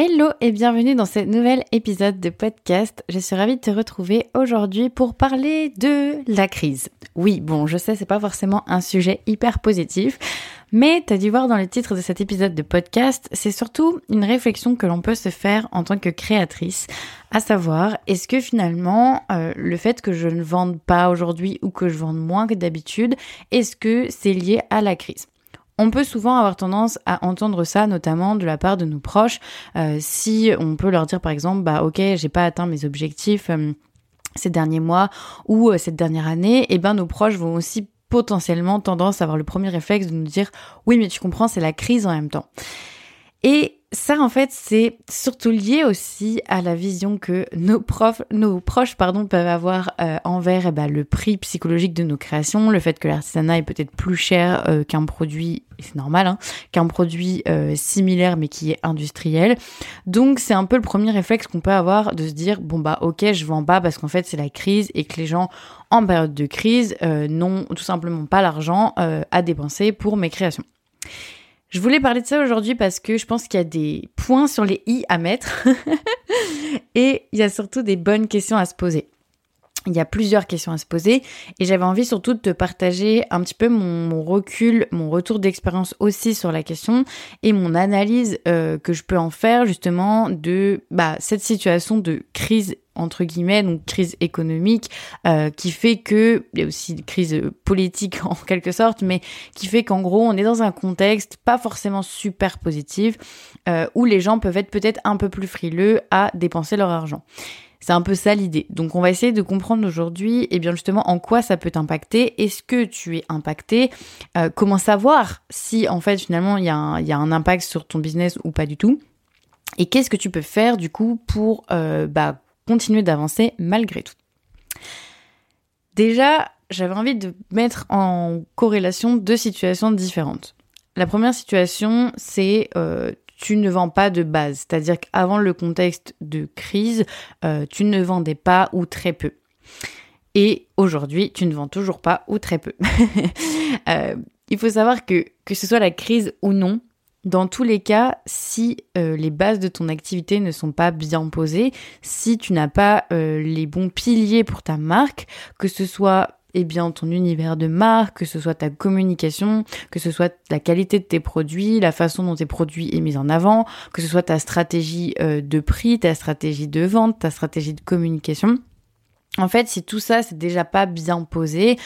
Hello et bienvenue dans ce nouvel épisode de podcast. Je suis ravie de te retrouver aujourd'hui pour parler de la crise. Oui, bon, je sais, c'est pas forcément un sujet hyper positif, mais t'as dû voir dans le titre de cet épisode de podcast, c'est surtout une réflexion que l'on peut se faire en tant que créatrice, à savoir, est-ce que finalement, euh, le fait que je ne vende pas aujourd'hui ou que je vende moins que d'habitude, est-ce que c'est lié à la crise? On peut souvent avoir tendance à entendre ça, notamment de la part de nos proches, euh, si on peut leur dire par exemple, bah ok, j'ai pas atteint mes objectifs euh, ces derniers mois ou euh, cette dernière année, et eh ben nos proches vont aussi potentiellement tendance à avoir le premier réflexe de nous dire, oui mais tu comprends, c'est la crise en même temps. Et ça, en fait, c'est surtout lié aussi à la vision que nos profs, nos proches, pardon, peuvent avoir euh, envers eh ben, le prix psychologique de nos créations, le fait que l'artisanat est peut-être plus cher euh, qu'un produit, c'est normal, hein, qu'un produit euh, similaire mais qui est industriel. Donc, c'est un peu le premier réflexe qu'on peut avoir de se dire bon bah ok, je vends pas parce qu'en fait c'est la crise et que les gens en période de crise n'ont tout simplement pas l'argent à dépenser pour mes créations. Je voulais parler de ça aujourd'hui parce que je pense qu'il y a des points sur les i à mettre et il y a surtout des bonnes questions à se poser. Il y a plusieurs questions à se poser et j'avais envie surtout de te partager un petit peu mon, recul, mon retour d'expérience aussi sur la question et mon analyse euh, que je peux en faire justement de bah, cette situation de crise entre guillemets, donc crise économique, euh, qui fait que, il y a aussi une crise politique en quelque sorte, mais qui fait qu'en gros, on est dans un contexte pas forcément super positif, euh, où les gens peuvent être peut-être un peu plus frileux à dépenser leur argent. C'est un peu ça l'idée. Donc on va essayer de comprendre aujourd'hui, et eh bien justement, en quoi ça peut t'impacter. Est-ce que tu es impacté? Euh, Comment savoir si en fait finalement il y, a un, impact sur ton business ou pas du tout? Et qu'est-ce que tu peux faire du coup pour euh, bah, continuer d'avancer malgré tout. Déjà, j'avais envie de mettre en corrélation deux situations différentes. La première situation, c'est euh, tu ne vends pas de base, c'est-à-dire qu'avant le contexte de crise, euh, tu ne vendais pas ou très peu. Et aujourd'hui, tu ne vends toujours pas ou très peu. Euh, il faut savoir que que ce soit la crise ou non, dans tous les cas, si euh, les bases de ton activité ne sont pas bien posées, si tu n'as pas euh, les bons piliers pour ta marque, que ce soit eh bien ton univers de marque, que ce soit ta communication, que ce soit la qualité de tes produits, la façon dont tes produits est mise en avant, que ce soit ta stratégie euh, de prix, ta stratégie de vente, ta stratégie de communication. En fait, si tout ça c'est déjà pas bien posé,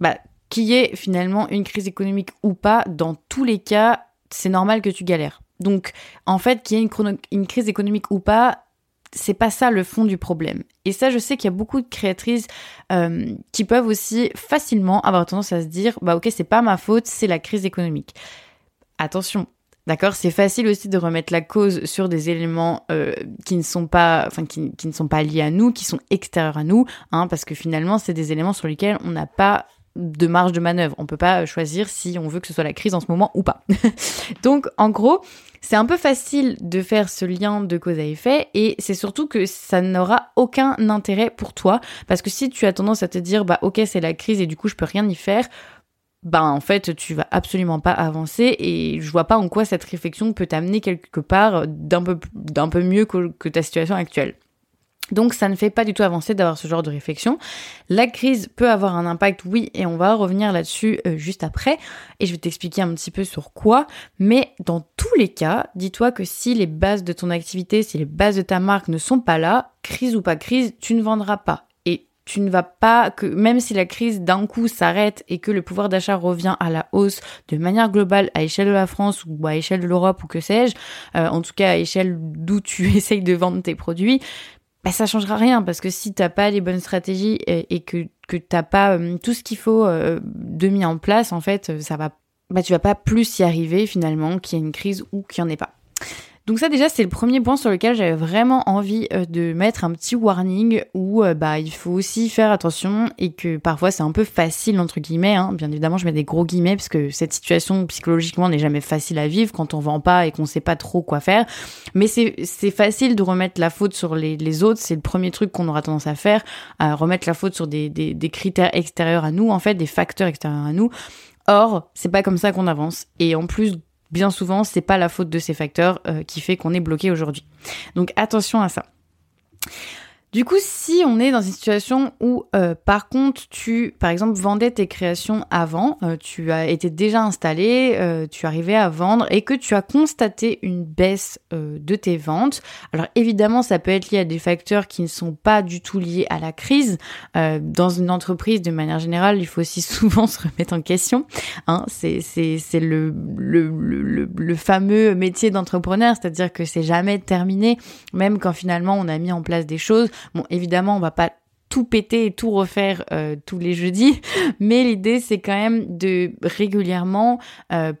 bah qu'il y ait finalement une crise économique ou pas, dans tous les cas, c'est normal que tu galères. Donc, en fait, qu'il y ait une, crise économique ou pas, c'est pas ça le fond du problème. Et ça, je sais qu'il y a beaucoup de créatrices euh, qui peuvent aussi facilement avoir tendance à se dire, bah ok, c'est pas ma faute, c'est la crise économique. Attention, D'accord, c'est facile aussi de remettre la cause sur des éléments euh, qui ne sont pas, enfin qui, qui, ne sont pas liés à nous, qui sont extérieurs à nous, hein, parce que finalement c'est des éléments sur lesquels on n'a pas de marge de manœuvre. On peut pas choisir si on veut que ce soit la crise en ce moment ou pas. Donc, en gros, c'est un peu facile de faire ce lien de cause à effet et c'est surtout que ça n'aura aucun intérêt pour toi parce que si tu as tendance à te dire bah ok c'est la crise et du coup je peux rien y faire bah en fait tu vas absolument pas avancer et je vois pas en quoi cette réflexion peut t'amener quelque part d'un peu d'un peu mieux que ta situation actuelle. Donc ça ne fait pas du tout avancer d'avoir ce genre de réflexion. La crise peut avoir un impact, oui, et on va revenir là-dessus euh, juste après, et je vais t'expliquer un petit peu sur quoi, mais dans tous les cas, dis-toi que si les bases de ton activité, si les bases de ta marque ne sont pas là, crise ou pas crise, tu ne vendras pas. Et tu ne vas pas que même si la crise d'un coup s'arrête et que le pouvoir d'achat revient à la hausse de manière globale à échelle de la France ou à échelle de l'Europe ou que sais-je, euh, en tout cas à échelle d'où tu essayes de vendre tes produits, bah, ça changera rien parce que si t'as pas les bonnes stratégies et, que que t'as pas euh, tout ce qu'il faut euh, de mis en place, en fait, euh, ça va, bah tu vas pas plus y arriver finalement qu'il y ait une crise ou qu'il y en ait pas. Donc ça déjà c'est le premier point sur lequel j'avais vraiment envie euh, de mettre un petit warning où euh, bah il faut aussi faire attention et que parfois c'est un peu facile entre guillemets. Hein. Bien évidemment je mets des gros guillemets parce que cette situation psychologiquement n'est jamais facile à vivre quand on vend pas et qu'on sait pas trop quoi faire. Mais c'est c'est facile de remettre la faute sur les, les autres. C'est le premier truc qu'on aura tendance à faire, à remettre la faute sur des, des, des critères extérieurs à nous en fait, des facteurs extérieurs à nous. Or, c'est pas comme ça qu'on avance. Et en plus bien souvent, c'est pas la faute de ces facteurs qui fait qu'on est bloqué aujourd'hui. Donc attention à ça. Du coup, si on est dans une situation où, euh, par contre, tu, par exemple, vendais tes créations avant, euh, tu as été déjà installé, euh, tu arrivais à vendre et que tu as constaté une baisse de tes ventes, alors évidemment, ça peut être lié à des facteurs qui ne sont pas du tout liés à la crise. dans une entreprise, de manière générale, il faut aussi souvent se remettre en question. Hein, c'est c'est le le, le, le fameux métier d'entrepreneur, c'est-à-dire que c'est jamais terminé, même quand finalement on a mis en place des choses. Bon, évidemment, on va pas tout péter et tout refaire euh, tous les jeudis, mais l'idée c'est quand même de régulièrement, euh,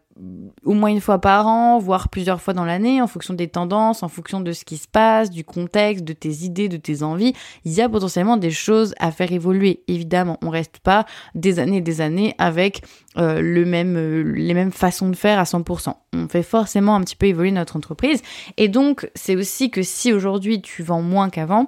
au moins une fois par an, voire plusieurs fois dans l'année, en fonction des tendances, en fonction de ce qui se passe, du contexte, de tes idées, de tes envies, il y a potentiellement des choses à faire évoluer. Évidemment, on reste pas des années et des années avec euh, le même, les mêmes façons de faire à 100%. On fait forcément un petit peu évoluer notre entreprise, et donc c'est aussi que si aujourd'hui tu vends moins qu'avant,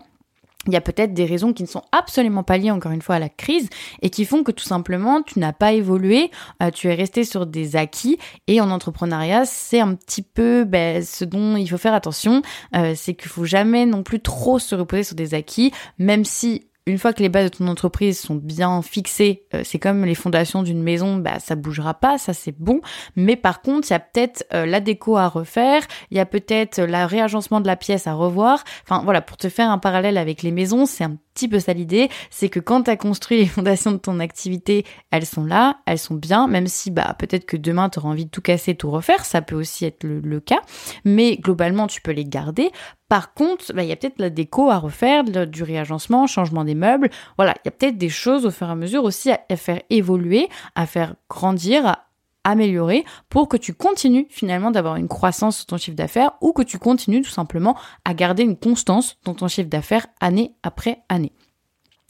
il y a peut-être des raisons qui ne sont absolument pas liées encore une fois à la crise et qui font que tout simplement tu n'as pas évolué, euh, tu es resté sur des acquis et en entrepreneuriat c'est un petit peu ben, ce dont il faut faire attention, euh, c'est qu'il faut jamais non plus trop se reposer sur des acquis, même si une fois que les bases de ton entreprise sont bien fixées, euh, c'est comme les fondations d'une maison, bah ça bougera pas, ça c'est bon. Mais par contre, il y a peut-être euh, la déco à refaire, il y a peut-être le réagencement de la pièce à revoir. Enfin voilà, pour te faire un parallèle avec les maisons, c'est un petit peu ça l'idée, c'est que quand tu as construit les fondations de ton activité, elles sont là, elles sont bien, même si bah peut-être que demain tu auras envie de tout casser, tout refaire, ça peut aussi être le, cas, mais globalement tu peux les garder. Par contre, bah, il y a peut-être la déco à refaire, du réagencement, changement des meubles. Voilà, il y a peut-être des choses au fur et à mesure aussi à, faire évoluer, à faire grandir, à améliorer pour que tu continues finalement d'avoir une croissance sur ton chiffre d'affaires ou que tu continues tout simplement à garder une constance dans ton chiffre d'affaires année après année.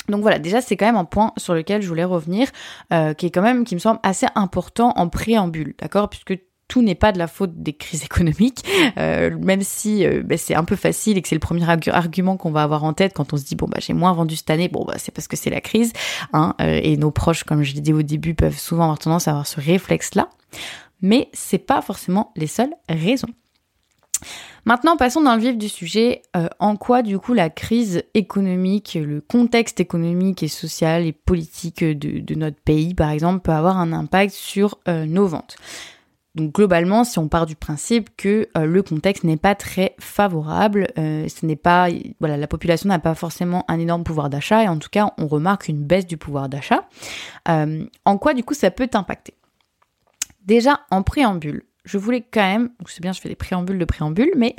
Donc voilà, déjà c'est quand même un point sur lequel je voulais revenir, euh, qui est quand même, qui me semble assez important en préambule, d'accord? Puisque tout n'est pas de la faute des crises économiques, euh, même si euh, ben, c'est un peu facile et que c'est le premier argument qu'on va avoir en tête quand on se dit bon bah j'ai moins vendu cette année, bon bah c'est parce que c'est la crise, hein, euh, et nos proches, comme je l'ai dit au début, peuvent souvent avoir tendance à avoir ce réflexe-là, mais c'est pas forcément les seules raisons. Maintenant, passons dans le vif du sujet. en quoi, du coup, la crise économique, le contexte économique et social et politique de, de notre pays, par exemple, peut avoir un impact sur nos ventes? Donc globalement, si on part du principe que euh, le contexte n'est pas très favorable, euh, ce n'est pas voilà, la population n'a pas forcément un énorme pouvoir d'achat et en tout cas, on remarque une baisse du pouvoir d'achat. Euh, en quoi du coup ça peut t'impacter? Déjà en préambule, je voulais quand même, c'est bien, je fais des préambules de préambule, mais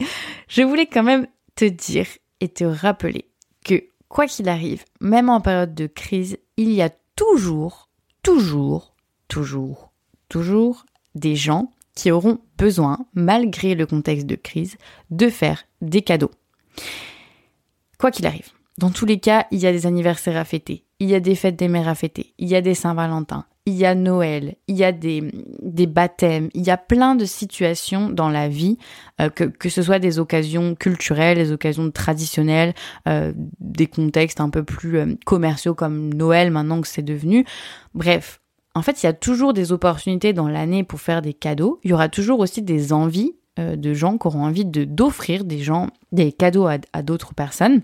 je voulais quand même te dire et te rappeler que quoi qu'il arrive, même en période de crise, il y a toujours, toujours, toujours, toujours des gens qui auront besoin, malgré le contexte de crise, de faire des cadeaux. Quoi qu'il arrive. Dans tous les cas, il y a des anniversaires à fêter, il y a des fêtes des mères à fêter, il y a des Saint-Valentin, il y a Noël, il y a des, des baptêmes, il y a plein de situations dans la vie, euh, que, que ce soit des occasions culturelles, des occasions traditionnelles, euh, des contextes un peu plus euh, commerciaux comme Noël maintenant que c'est devenu. Bref, en fait, il y a toujours des opportunités dans l'année pour faire des cadeaux. Il y aura toujours aussi des envies euh, de gens qui auront envie d'offrir des gens des cadeaux à, d'autres personnes.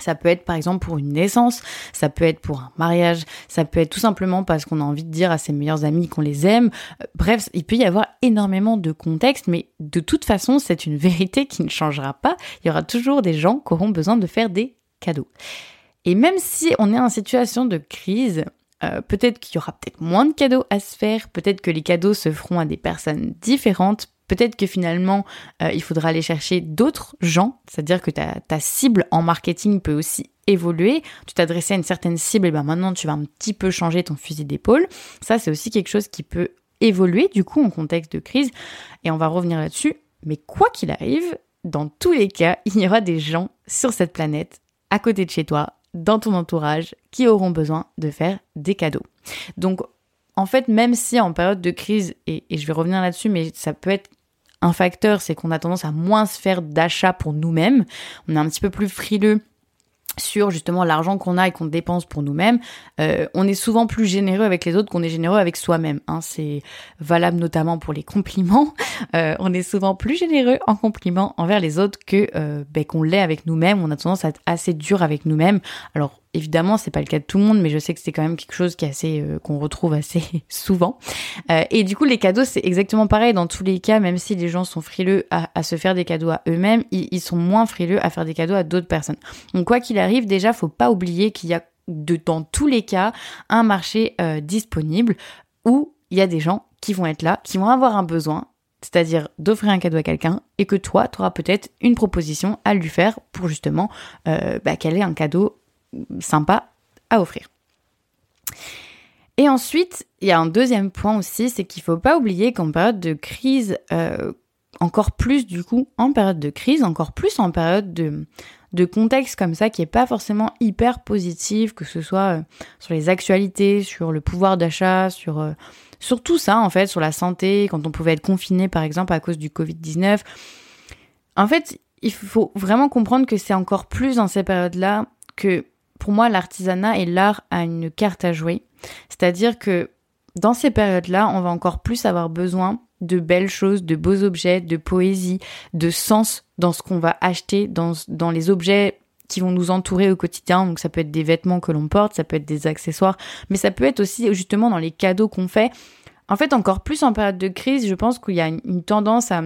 Ça peut être par exemple pour une naissance, ça peut être pour un mariage, ça peut être tout simplement parce qu'on a envie de dire à ses meilleurs amis qu'on les aime. Euh, bref, il peut y avoir énormément de contextes, mais de toute façon, c'est une vérité qui ne changera pas. Il y aura toujours des gens qui auront besoin de faire des cadeaux. Et même si on est en situation de crise, euh, peut-être qu'il y aura peut-être moins de cadeaux à se faire, peut-être que les cadeaux se feront à des personnes différentes, peut-être que finalement euh, il faudra aller chercher d'autres gens, c'est-à-dire que ta, ta, cible en marketing peut aussi évoluer, tu t'adressais à une certaine cible et ben maintenant tu vas un petit peu changer ton fusil d'épaule, ça c'est aussi quelque chose qui peut évoluer du coup en contexte de crise. Et on va revenir là-dessus, mais quoi qu'il arrive, dans tous les cas, il y aura des gens sur cette planète à côté de chez toi dans ton entourage qui auront besoin de faire des cadeaux. Donc, en fait, même si en période de crise, et, je vais revenir là-dessus, mais ça peut être un facteur, c'est qu'on a tendance à moins se faire d'achats pour nous-mêmes. On est un petit peu plus frileux sur justement l'argent qu'on a et qu'on dépense pour nous-mêmes, euh, on est souvent plus généreux avec les autres qu'on est généreux avec soi-même. Hein. C'est valable notamment pour les compliments. Euh, on est souvent plus généreux en compliments envers les autres que euh, ben, qu'on l'est avec nous-mêmes. On a tendance à être assez dur avec nous-mêmes. Alors Évidemment, c'est pas le cas de tout le monde, mais je sais que c'est quand même quelque chose euh, qu'on retrouve assez souvent. Euh, et du coup, les cadeaux, c'est exactement pareil dans tous les cas. Même si les gens sont frileux à, se faire des cadeaux à eux-mêmes, ils, sont moins frileux à faire des cadeaux à d'autres personnes. Donc quoi qu'il arrive, déjà, faut pas oublier qu'il y a dans tous les cas un marché euh, disponible où il y a des gens qui vont être là, qui vont avoir un besoin, c'est-à-dire d'offrir un cadeau à quelqu'un, et que toi, tu auras peut-être une proposition à lui faire pour justement bah, qu'elle ait un cadeau sympa à offrir. Et ensuite, il y a un deuxième point aussi, c'est qu'il ne faut pas oublier qu'en période de crise, euh, encore plus du coup, en période de crise, encore plus en période de, contexte comme ça qui est pas forcément hyper positif, que ce soit euh, sur les actualités, sur le pouvoir d'achat, sur, euh, sur tout ça en fait, sur la santé, quand on pouvait être confiné par exemple à cause du Covid-19. En fait, il faut vraiment comprendre que c'est encore plus dans ces périodes-là que pour moi, l'artisanat et l'art a une carte à jouer. C'est-à-dire que dans ces périodes-là, on va encore plus avoir besoin de belles choses, de beaux objets, de poésie, de sens dans ce qu'on va acheter, dans, dans les objets qui vont nous entourer au quotidien. Donc ça peut être des vêtements que l'on porte, ça peut être des accessoires, mais ça peut être aussi justement dans les cadeaux qu'on fait. En fait, encore plus en période de crise, je pense qu'il y a une, tendance à,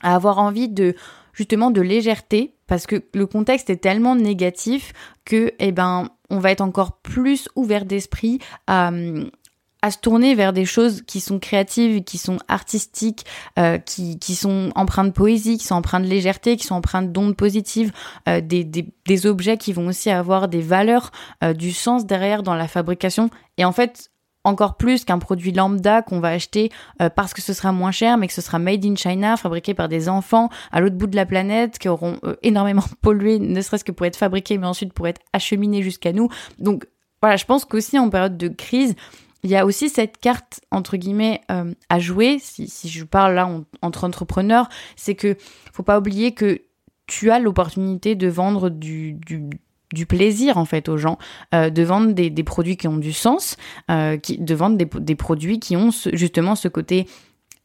à avoir envie de justement de légèreté parce que le contexte est tellement négatif que eh ben on va être encore plus ouvert d'esprit à se tourner vers des choses qui sont créatives, qui sont artistiques, euh, qui, sont empreintes de poésie, qui sont empreintes de légèreté, qui sont empreintes d'ondes positives, euh, des, objets qui vont aussi avoir des valeurs, euh, du sens derrière dans la fabrication. Et en fait, encore plus qu'un produit lambda qu'on va acheter euh, parce que ce sera moins cher, mais que ce sera made in China, fabriqué par des enfants à l'autre bout de la planète, qui auront euh, énormément pollué, ne serait-ce que pour être fabriqués, mais ensuite pour être acheminés jusqu'à nous. Donc voilà, je pense qu'aussi en période de crise, il y a aussi cette carte entre guillemets euh, à jouer. Si, si, je parle là entre entrepreneurs, c'est que faut pas oublier que tu as l'opportunité de vendre du, du du plaisir en fait aux gens euh, de vendre des, produits qui ont du sens, euh, qui, de vendre des, des, produits qui ont justement ce côté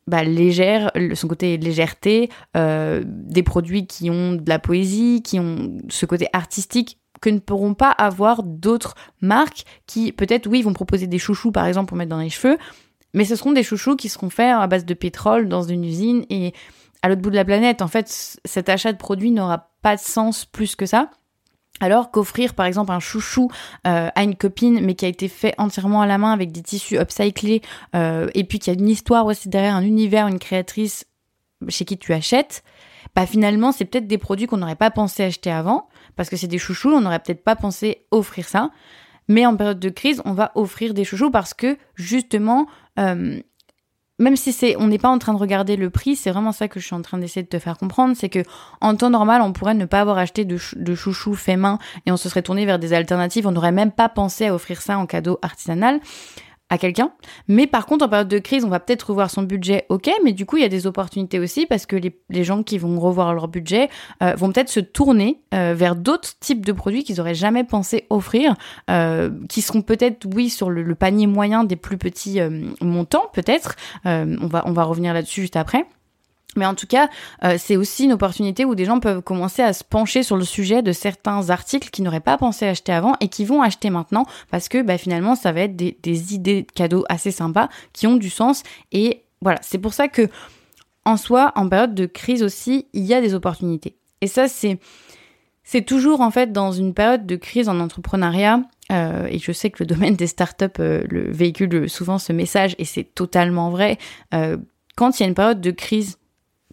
bah, légère, son côté légèreté, euh, des produits qui ont de la poésie, qui ont ce côté artistique que ne pourront pas avoir d'autres marques qui peut-être oui vont proposer des chouchous par exemple pour mettre dans les cheveux, mais ce seront des chouchous qui seront faits à base de pétrole dans une usine et à l'autre bout de la planète. En fait, cet achat de produits n'aura pas de sens plus que ça. Alors qu'offrir par exemple un chouchou euh, à une copine mais qui a été fait entièrement à la main avec des tissus upcyclés euh, et puis qu'il y a une histoire aussi derrière, un univers, une créatrice chez qui tu achètes, bah finalement c'est peut-être des produits qu'on n'aurait pas pensé acheter avant parce que c'est des chouchous, on n'aurait peut-être pas pensé offrir ça. Mais en période de crise, on va offrir des chouchous parce que justement, euh, même si c'est, on n'est pas en train de regarder le prix, c'est vraiment ça que je suis en train d'essayer de te faire comprendre, c'est que en temps normal, on pourrait ne pas avoir acheté de, de chouchou fait main et on se serait tourné vers des alternatives. On n'aurait même pas pensé à offrir ça en cadeau artisanal à quelqu'un. Mais par contre, en période de crise, on va peut-être revoir son budget, ok, mais du coup, il y a des opportunités aussi parce que les, les gens qui vont revoir leur budget euh, vont peut-être se tourner euh, vers d'autres types de produits qu'ils auraient jamais pensé offrir, euh, qui seront peut-être, oui, sur le, le, panier moyen des plus petits montants, peut-être. on, va, on va revenir là-dessus juste après. Mais en tout cas, euh, c'est aussi une opportunité où des gens peuvent commencer à se pencher sur le sujet de certains articles qu'ils n'auraient pas pensé acheter avant et qui vont acheter maintenant parce que bah, finalement, ça va être des, des idées de cadeaux assez sympas qui ont du sens. Et voilà, c'est pour ça que en soi, en période de crise aussi, il y a des opportunités. Et ça, c'est c'est toujours en fait dans une période de crise en entrepreneuriat. Euh, et je sais que le domaine des startups euh, le véhicule souvent ce message et c'est totalement vrai. Euh, quand il y a une période de crise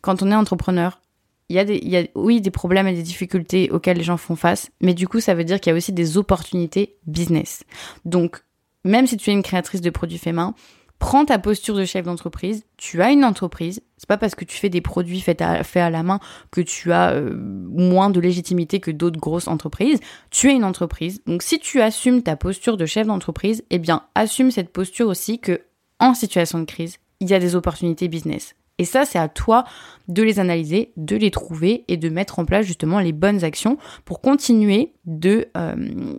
quand on est entrepreneur, il y, a des, y a, oui, des problèmes et des difficultés auxquels les gens font face, mais du coup, ça veut dire qu'il y a aussi des opportunités business. Donc, même si tu es une créatrice de produits faits main, prends ta posture de chef d'entreprise. Tu as une entreprise. C'est pas parce que tu fais des produits faits à, à la main que tu as euh, moins de légitimité que d'autres grosses entreprises. Tu es une entreprise. Donc, si tu assumes ta posture de chef d'entreprise, eh bien, assume cette posture aussi que, en situation de crise, il y a des opportunités business. Et ça, c'est à toi de les analyser, de les trouver et de mettre en place justement les bonnes actions pour continuer de, euh,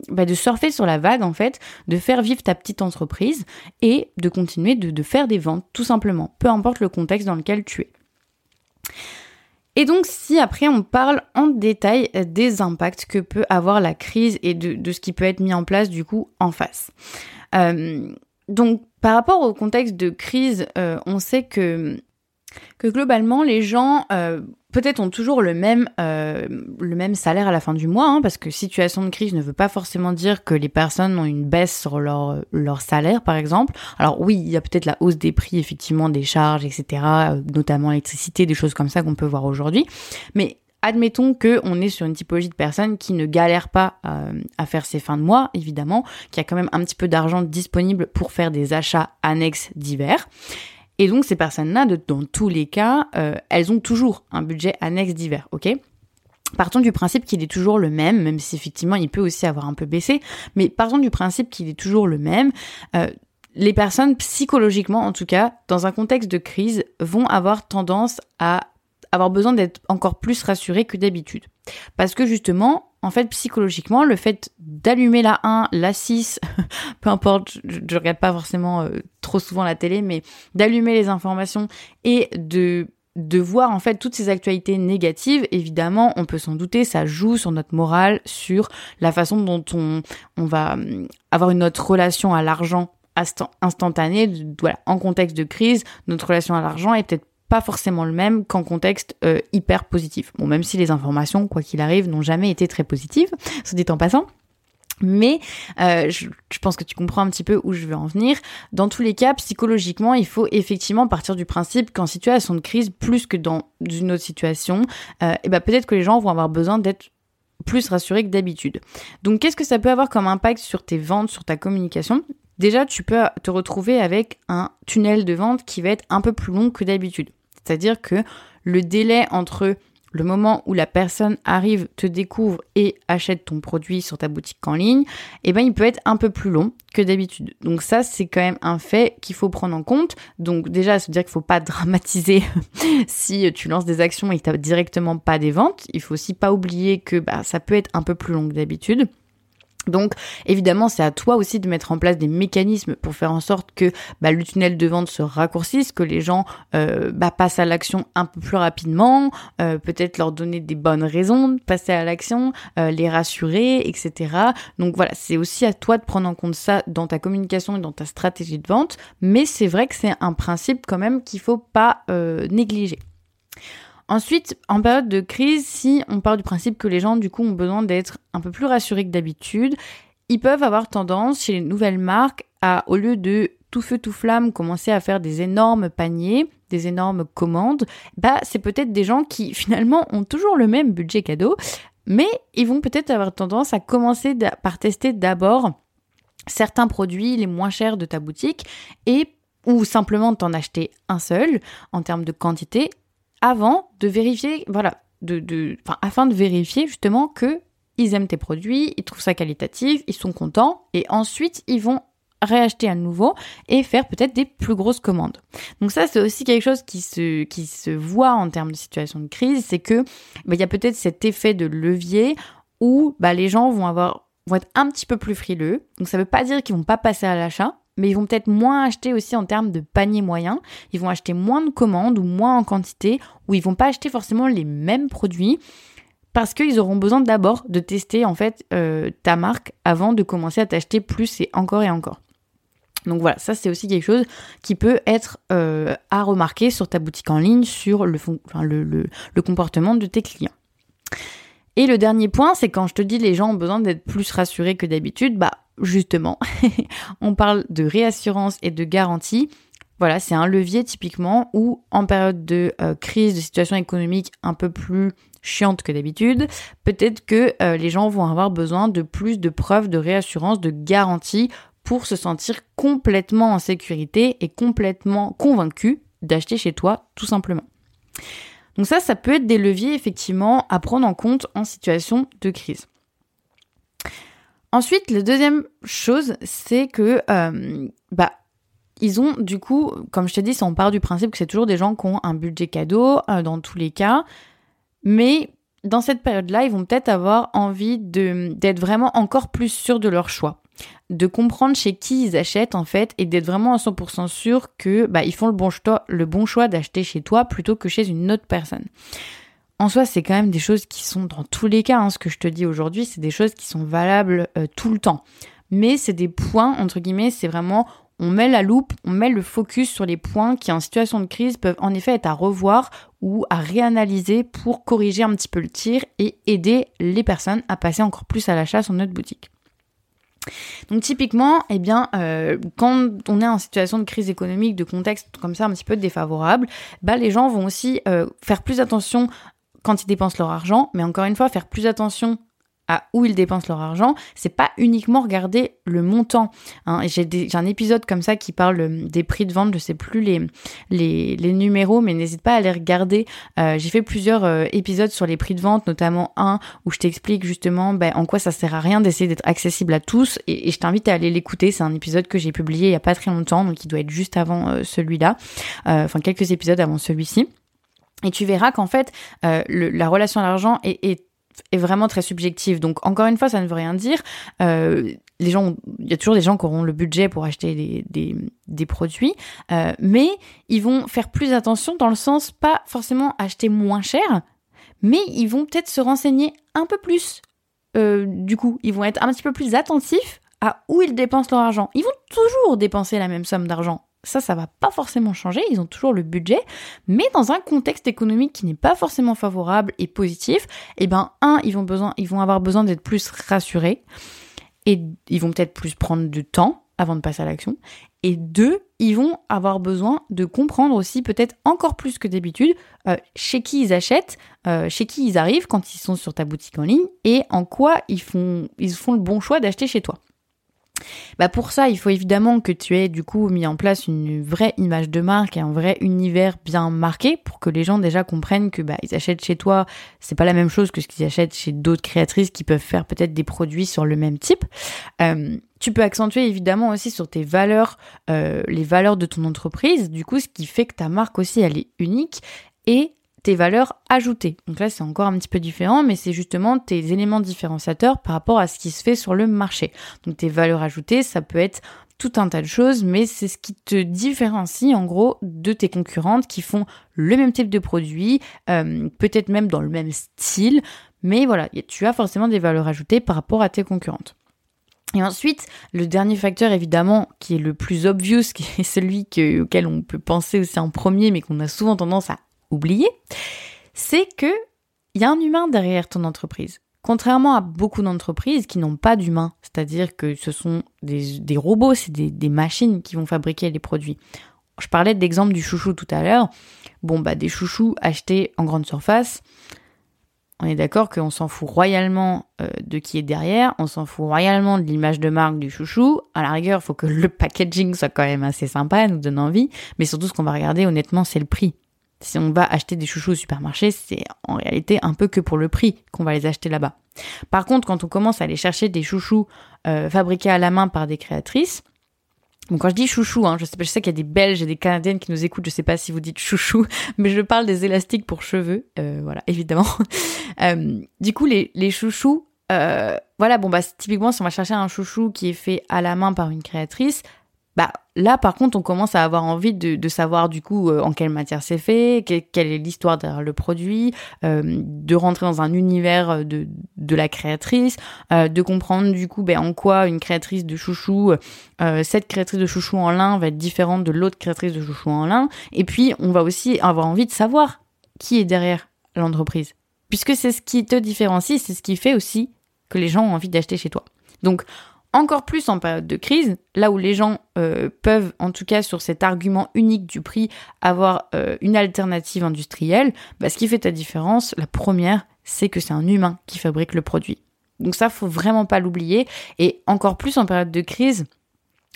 bah, surfer sur la vague en fait, de faire vivre ta petite entreprise et de continuer de, faire des ventes tout simplement, peu importe le contexte dans lequel tu es. Et donc si après on parle en détail des impacts que peut avoir la crise et de, ce qui peut être mis en place du coup en face. Euh, donc par rapport au contexte de crise, euh, on sait que que globalement les gens euh, peut-être ont toujours le même euh, le même salaire à la fin du mois hein, parce que situation de crise ne veut pas forcément dire que les personnes ont une baisse sur leur leur salaire par exemple alors oui il y a peut-être la hausse des prix effectivement des charges etc euh, notamment l'électricité des choses comme ça qu'on peut voir aujourd'hui mais Admettons que on est sur une typologie de personnes qui ne galèrent pas à faire ses fins de mois, évidemment, qui a quand même un petit peu d'argent disponible pour faire des achats annexes divers. Et donc ces personnes-là, dans tous les cas, euh, elles ont toujours un budget annexe d'hiver, ok? Partons du principe qu'il est toujours le même, même si effectivement il peut aussi avoir un peu baissé, mais partons du principe qu'il est toujours le même. Euh, les personnes, psychologiquement en tout cas, dans un contexte de crise, vont avoir tendance à avoir besoin d'être encore plus rassurées que d'habitude. Parce que justement, en fait, psychologiquement, le fait d'allumer la 1, la 6, peu importe, je, regarde pas forcément euh, trop souvent la télé, mais d'allumer les informations et de de voir en fait toutes ces actualités négatives, évidemment, on peut s'en douter, ça joue sur notre morale, sur la façon dont on, on va hum, avoir une autre relation à l'argent instantanée. Voilà, en contexte de crise, notre relation à l'argent est peut-être pas forcément le même qu'en contexte euh, hyper positif. Bon, même si les informations, quoi qu'il arrive, n'ont jamais été très positives, se dit en passant. Mais euh, je, pense que tu comprends un petit peu où je veux en venir. Dans tous les cas, psychologiquement, il faut effectivement partir du principe qu'en situation de crise, plus que dans une autre situation, euh, et eh ben peut-être que les gens vont avoir besoin d'être plus rassurés que d'habitude. Donc qu'est-ce que ça peut avoir comme impact sur tes ventes, sur ta communication? Déjà, tu peux te retrouver avec un tunnel de vente qui va être un peu plus long que d'habitude. C'est-à-dire que le délai entre le moment où la personne arrive, te découvre et achète ton produit sur ta boutique en ligne, eh ben, il peut être un peu plus long que d'habitude. Donc ça, c'est quand même un fait qu'il faut prendre en compte. Donc déjà, se dire qu'il faut pas dramatiser si tu lances des actions et que tu n'as directement pas des ventes. Il faut aussi pas oublier que bah, ça peut être un peu plus long que d'habitude. Donc évidemment, c'est à toi aussi de mettre en place des mécanismes pour faire en sorte que bah, le tunnel de vente se raccourcisse, que les gens euh, bah, passent à l'action un peu plus rapidement, euh, peut-être leur donner des bonnes raisons de passer à l'action, euh, les rassurer, etc. Donc voilà, c'est aussi à toi de prendre en compte ça dans ta communication et dans ta stratégie de vente, mais c'est vrai que c'est un principe quand même qu'il faut pas négliger. Ensuite, en période de crise, si on part du principe que les gens, du coup, ont besoin d'être un peu plus rassurés que d'habitude, ils peuvent avoir tendance, chez les nouvelles marques, à, au lieu de tout feu tout flamme, commencer à faire des énormes paniers, des énormes commandes, bah, c'est peut-être des gens qui, finalement, ont toujours le même budget cadeau, mais ils vont peut-être avoir tendance à commencer par tester d'abord certains produits les moins chers de ta boutique et ou simplement t'en acheter un seul en termes de quantité avant de vérifier, afin de vérifier justement que ils aiment tes produits, ils trouvent ça qualitatif, ils sont contents, et ensuite ils vont réacheter à nouveau et faire peut-être des plus grosses commandes. Donc ça, c'est aussi quelque chose qui se, voit en termes de situation de crise, c'est que bah, il y a peut-être cet effet de levier où bah, les gens vont vont être un petit peu plus frileux. Donc ça ne veut pas dire qu'ils vont pas passer à l'achat, mais ils vont peut-être moins acheter aussi en termes de panier moyen. Ils vont acheter moins de commandes ou moins en quantité, ou ils vont pas acheter forcément les mêmes produits parce qu'ils auront besoin d'abord de tester en fait euh, ta marque avant de commencer à t'acheter plus et encore et encore. Donc voilà, ça c'est aussi quelque chose qui peut être euh, à remarquer sur ta boutique en ligne, sur le, le, comportement de tes clients. Et le dernier point, c'est quand je te dis les gens ont besoin d'être plus rassurés que d'habitude, bah justement, on parle de réassurance et de garantie. Voilà, c'est un levier typiquement où en période de euh, crise, de situation économique un peu plus chiante que d'habitude, peut-être que euh, les gens vont avoir besoin de plus de preuves de réassurance, de garantie pour se sentir complètement en sécurité et complètement convaincu d'acheter chez toi tout simplement. Donc ça, ça peut être des leviers effectivement à prendre en compte en situation de crise. Ensuite, la deuxième chose, c'est que euh, bah ils ont du coup, comme je t'ai dit, si on part du principe que c'est toujours des gens qui ont un budget cadeau euh, dans tous les cas, mais dans cette période-là, ils vont peut-être avoir envie d'être vraiment encore plus sûrs de leur choix de comprendre chez qui ils achètent en fait et d'être vraiment à 100% sûr que bah, font le bon choix d'acheter chez toi plutôt que chez une autre personne. En soi, c'est quand même des choses qui sont dans tous les cas. Hein, ce que je te dis aujourd'hui, c'est des choses qui sont valables euh, tout le temps. Mais c'est des points, entre guillemets, c'est vraiment on met la loupe, on met le focus sur les points qui en situation de crise peuvent en effet être à revoir ou à réanalyser pour corriger un petit peu le tir et aider les personnes à passer encore plus à l'achat sur notre boutique. Donc typiquement, eh bien, euh, quand on est en situation de crise économique, de contexte comme ça un petit peu défavorable, bah, les gens vont aussi euh, faire plus attention quand ils dépensent leur argent, mais encore une fois, faire plus attention à où ils dépensent leur argent, c'est pas uniquement regarder le montant. Hein. J'ai un épisode comme ça qui parle euh, des prix de vente, je sais plus les, les, numéros, mais n'hésite pas à les regarder. Euh, j'ai fait plusieurs euh, épisodes sur les prix de vente, notamment un où je t'explique justement ben, en quoi ça sert à rien d'essayer d'être accessible à tous, et, je t'invite à aller l'écouter. C'est un épisode que j'ai publié il y a pas très longtemps, donc il doit être juste avant celui-là, enfin quelques épisodes avant celui-ci. Et tu verras qu'en fait, la relation à l'argent est, vraiment très subjective. Donc encore une fois, ça ne veut rien dire. Euh, les gens, il y a toujours des gens qui auront le budget pour acheter des, produits, euh, mais ils vont faire plus attention dans le sens pas forcément acheter moins cher, mais ils vont peut-être se renseigner un peu plus. Euh, du coup, ils vont être un petit peu plus attentifs à où ils dépensent leur argent. Ils vont toujours dépenser la même somme d'argent ça, ça va pas forcément changer, ils ont toujours le budget, mais dans un contexte économique qui n'est pas forcément favorable et positif, eh ben, un, ils vont, besoin, ils vont avoir besoin d'être plus rassurés, et ils vont peut-être plus prendre du temps avant de passer à l'action, et deux, ils vont avoir besoin de comprendre aussi, peut-être encore plus que d'habitude, euh, chez qui ils achètent, euh, chez qui ils arrivent quand ils sont sur ta boutique en ligne, et en quoi ils font, ils font le bon choix d'acheter chez toi. Bah pour ça, il faut évidemment que tu aies du coup mis en place une vraie image de marque et un vrai univers bien marqué pour que les gens déjà comprennent que bah ils achètent chez toi, c'est pas la même chose que ce qu'ils achètent chez d'autres créatrices qui peuvent faire peut-être des produits sur le même type. Euh, tu peux accentuer évidemment aussi sur tes valeurs, euh, les valeurs de ton entreprise, du coup ce qui fait que ta marque aussi elle est unique et tes valeurs ajoutées. Donc là, c'est encore un petit peu différent, mais c'est justement tes éléments différenciateurs par rapport à ce qui se fait sur le marché. Donc tes valeurs ajoutées, ça peut être tout un tas de choses, mais c'est ce qui te différencie en gros de tes concurrentes qui font le même type de produit, euh, peut-être même dans le même style, mais voilà, tu as forcément des valeurs ajoutées par rapport à tes concurrentes. Et ensuite, le dernier facteur évidemment qui est le plus obvious, qui est celui auquel on peut penser aussi en premier, mais qu'on a souvent tendance à oublier, c'est que il y a un humain derrière ton entreprise. Contrairement à beaucoup d'entreprises qui n'ont pas d'humain, c'est-à-dire que ce sont des, robots, c'est des, machines qui vont fabriquer les produits. Je parlais d'exemple du chouchou tout à l'heure. Bon, bah, des chouchous achetés en grande surface. On est d'accord qu'on s'en fout royalement euh, de qui est derrière, on s'en fout royalement de l'image de marque du chouchou. À la rigueur, il faut que le packaging soit quand même assez sympa, nous donne envie. Mais surtout, ce qu'on va regarder, honnêtement, c'est le prix. Si on va acheter des chouchous au supermarché, c'est en réalité un peu que pour le prix qu'on va les acheter là-bas. Par contre, quand on commence à aller chercher des chouchous euh, fabriqués à la main par des créatrices, quand je dis chouchou, hein, je sais, sais qu'il y a des Belges et des Canadiennes qui nous écoutent, je sais pas si vous dites chouchou, mais je parle des élastiques pour cheveux, euh, voilà, évidemment. Euh, du coup, les, les chouchous, voilà, bon, bah, typiquement, si on va chercher un chouchou qui est fait à la main par une créatrice, bah là par contre on commence à avoir envie de, savoir du coup euh, en quelle matière c'est fait, quelle est l'histoire derrière le produit, euh, de rentrer dans un univers de, de la créatrice, euh, de comprendre du coup ben, en quoi une créatrice de chouchou, cette créatrice de chouchou en lin va être différente de l'autre créatrice de chouchou en lin, et puis on va aussi avoir envie de savoir qui est derrière l'entreprise, puisque c'est ce qui te différencie, c'est ce qui fait aussi que les gens ont envie d'acheter chez toi. Donc encore plus en période de crise, là où les gens euh, peuvent, en tout cas sur cet argument unique du prix, avoir euh, une alternative industrielle, bah, ce qui fait ta différence, la première, c'est que c'est un humain qui fabrique le produit. Donc ça, faut vraiment pas l'oublier. Et encore plus en période de crise,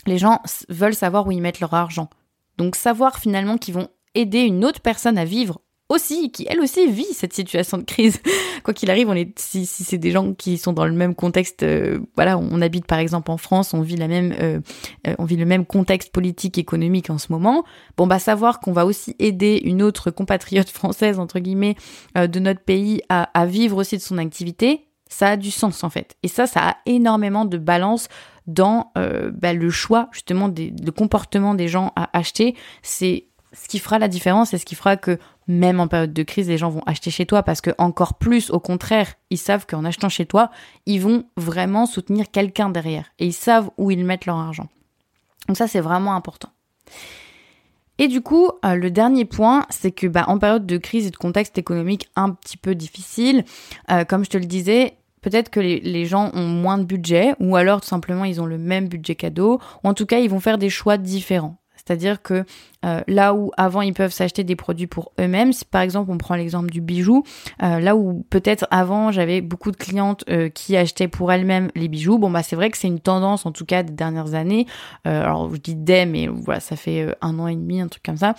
les gens veulent savoir où ils mettent leur argent. Donc savoir finalement qu'ils vont aider une autre personne à vivre aussi, qui elle aussi vit cette situation de crise. Quoi qu'il arrive, on est, si, si c'est des gens qui sont dans le même contexte, euh, voilà, on habite par exemple en France, on vit la même, euh, euh, on vit le même contexte politique, économique en ce moment. Bon, bah savoir qu'on va aussi aider une autre compatriote française entre guillemets de notre pays à, vivre aussi de son activité, ça a du sens en fait. Et ça, ça a énormément de balance dans bah, le choix justement des, le comportement des gens à acheter. C'est ce qui fera la différence et ce qui fera que même en période de crise, les gens vont acheter chez toi parce que encore plus, au contraire, ils savent qu'en achetant chez toi, ils vont vraiment soutenir quelqu'un derrière et ils savent où ils mettent leur argent. Donc ça, c'est vraiment important. Et du coup, euh, le dernier point, c'est que bah, en période de crise et de contexte économique un petit peu difficile, euh, comme je te le disais, peut-être que les, les, gens ont moins de budget, ou alors tout simplement ils ont le même budget cadeau, ou en tout cas ils vont faire des choix différents. C'est-à-dire que euh, là où avant ils peuvent s'acheter des produits pour eux-mêmes, si par exemple on prend l'exemple du bijou, euh, là où peut-être avant j'avais beaucoup de clientes euh, qui achetaient pour elles-mêmes les bijoux, bon bah c'est vrai que c'est une tendance en tout cas des dernières années, alors je dis des mais voilà ça fait un an et demi, un truc comme ça,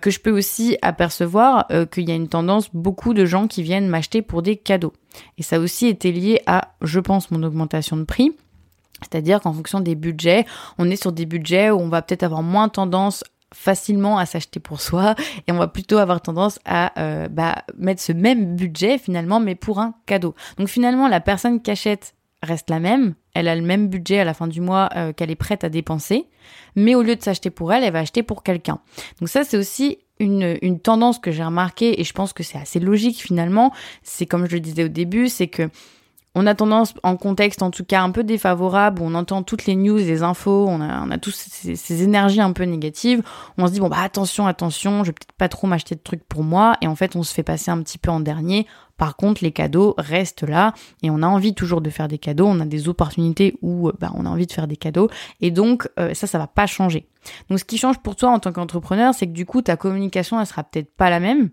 que je peux aussi apercevoir qu'il y a une tendance beaucoup de gens qui viennent m'acheter pour des cadeaux. Et ça aussi été lié à, je pense, mon augmentation de prix. C'est-à-dire qu'en fonction des budgets, on est sur des budgets où on va peut-être avoir moins tendance facilement à s'acheter pour soi et on va plutôt avoir tendance à euh, bah, mettre ce même budget finalement mais pour un cadeau. Donc finalement la personne qui achète reste la même, elle a le même budget à la fin du mois euh, qu'elle est prête à dépenser, mais au lieu de s'acheter pour elle, elle va acheter pour quelqu'un. Donc ça c'est aussi une, une tendance que j'ai remarquée et je pense que c'est assez logique finalement, c'est comme je le disais au début, c'est que on a tendance, en contexte en tout cas un peu défavorable, où on entend toutes les news, les infos, on a, on tous ces, énergies un peu négatives, on se dit bon bah attention, attention, je vais peut-être pas trop m'acheter de trucs pour moi, et en fait on se fait passer un petit peu en dernier. Par contre, les cadeaux restent là, et on a envie toujours de faire des cadeaux, on a des opportunités où euh, bah, on a envie de faire des cadeaux, et donc euh, ça, ça va pas changer. Donc ce qui change pour toi en tant qu'entrepreneur, c'est que du coup ta communication, elle sera peut-être pas la même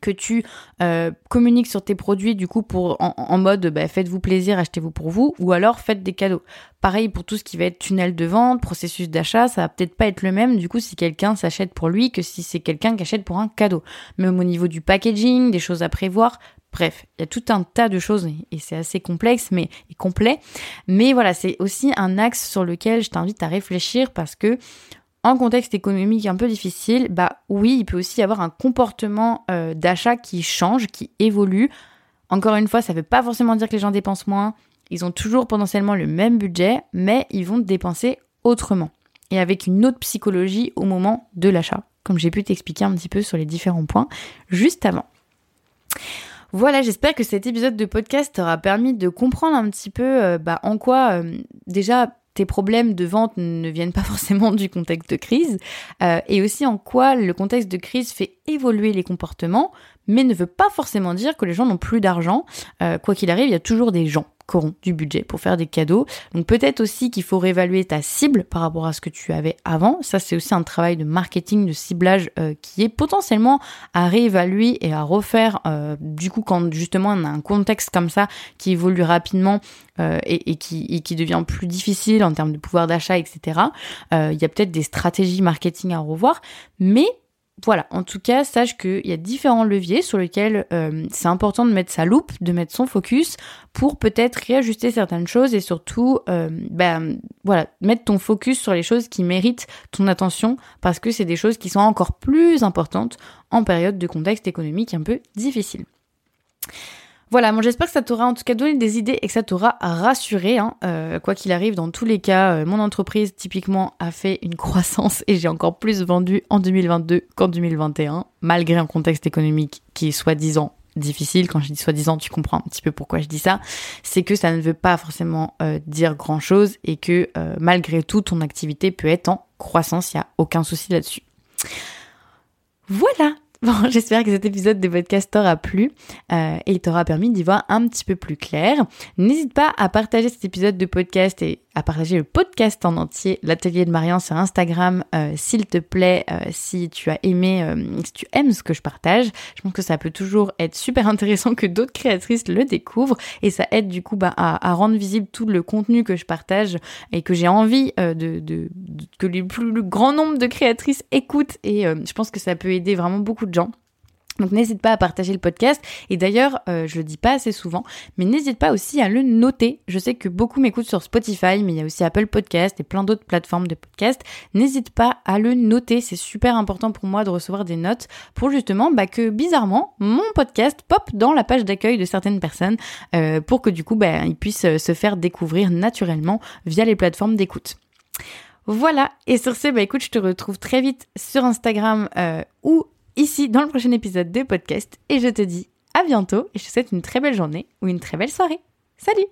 que tu euh, communiques sur tes produits du coup en, mode bah, faites-vous plaisir, achetez-vous pour vous ou alors faites des cadeaux. Pareil pour tout ce qui va être tunnel de vente, processus d'achat, ça va peut-être pas être le même du coup si quelqu'un s'achète pour lui que si c'est quelqu'un qui achète pour un cadeau. Même au niveau du packaging, des choses à prévoir, Bref, il y a tout un tas de choses et c'est assez complexe mais et complet. Mais voilà, c'est aussi un axe sur lequel je t'invite à réfléchir parce que en contexte économique un peu difficile, bah oui, il peut aussi y avoir un comportement euh, d'achat qui change, qui évolue. Encore une fois, ça ne veut pas forcément dire que les gens dépensent moins. Ils ont toujours potentiellement le même budget, mais ils vont dépenser autrement et avec une autre psychologie au moment de l'achat, comme j'ai pu t'expliquer un petit peu sur les différents points juste avant. Voilà, j'espère que cet épisode de podcast t'aura permis de comprendre un petit peu euh, bah, en quoi euh, déjà tes problèmes de vente ne viennent pas forcément du contexte de crise, euh, et aussi en quoi le contexte de crise fait évoluer les comportements, mais ne veut pas forcément dire que les gens n'ont plus d'argent. Euh, quoi qu'il arrive, il y a toujours des gens qui auront du budget pour faire des cadeaux. Donc peut-être aussi qu'il faut réévaluer ta cible par rapport à ce que tu avais avant. Ça, c'est aussi un travail de marketing, de ciblage euh, qui est potentiellement à réévaluer et à refaire. Euh, du coup, quand justement on a un contexte comme ça qui évolue rapidement et, qui, devient plus difficile en termes de pouvoir d'achat, etc. Il y a peut-être des stratégies marketing à revoir, mais voilà, en tout cas, sache qu'il y a différents leviers sur lesquels euh, c'est important de mettre sa loupe, de mettre son focus pour peut-être réajuster certaines choses et surtout, euh, ben, voilà, mettre ton focus sur les choses qui méritent ton attention parce que c'est des choses qui sont encore plus importantes en période de contexte économique un peu difficile. Voilà, moi j'espère que ça t'aura en tout cas donné des idées et que ça t'aura rassuré. Hein. Euh, quoi qu'il arrive, dans tous les cas, euh, mon entreprise typiquement a fait une croissance et j'ai encore plus vendu en 2022 qu'en 2021, malgré un contexte économique qui est soi-disant difficile. Quand je dis soi-disant, tu comprends un petit peu pourquoi je dis ça. C'est que ça ne veut pas forcément euh, dire grand-chose et que malgré tout, ton activité peut être en croissance. Il n'y a aucun souci là-dessus. Voilà, Bon, j'espère que cet épisode de podcast t'aura plu euh, et t'aura permis d'y voir un petit peu plus clair. N'hésite pas à partager cet épisode de podcast et à partager le podcast en entier, l'atelier de Marianne sur Instagram, euh, s'il te plaît, euh, si tu as aimé, euh, si tu aimes ce que je partage. Je pense que ça peut toujours être super intéressant que d'autres créatrices le découvrent et ça aide du coup bah, à, rendre visible tout le contenu que je partage et que j'ai envie de, de, que le plus grand nombre de créatrices écoutent et je pense que ça peut aider vraiment beaucoup de gens. Donc n'hésite pas à partager le podcast. Et d'ailleurs, euh, je le dis pas assez souvent, mais n'hésite pas aussi à le noter. Je sais que beaucoup m'écoutent sur Spotify, mais il y a aussi Apple Podcast et plein d'autres plateformes de podcast. N'hésite pas à le noter. C'est super important pour moi de recevoir des notes pour justement bah, que bizarrement mon podcast pop dans la page d'accueil de certaines personnes euh, pour que du coup bah, ils puissent euh, se faire découvrir naturellement via les plateformes d'écoute. Voilà, et sur ce, bah écoute, je te retrouve très vite sur Instagram euh, ou ici dans le prochain épisode de podcast et je te dis à bientôt et je te souhaite une très belle journée ou une très belle soirée. Salut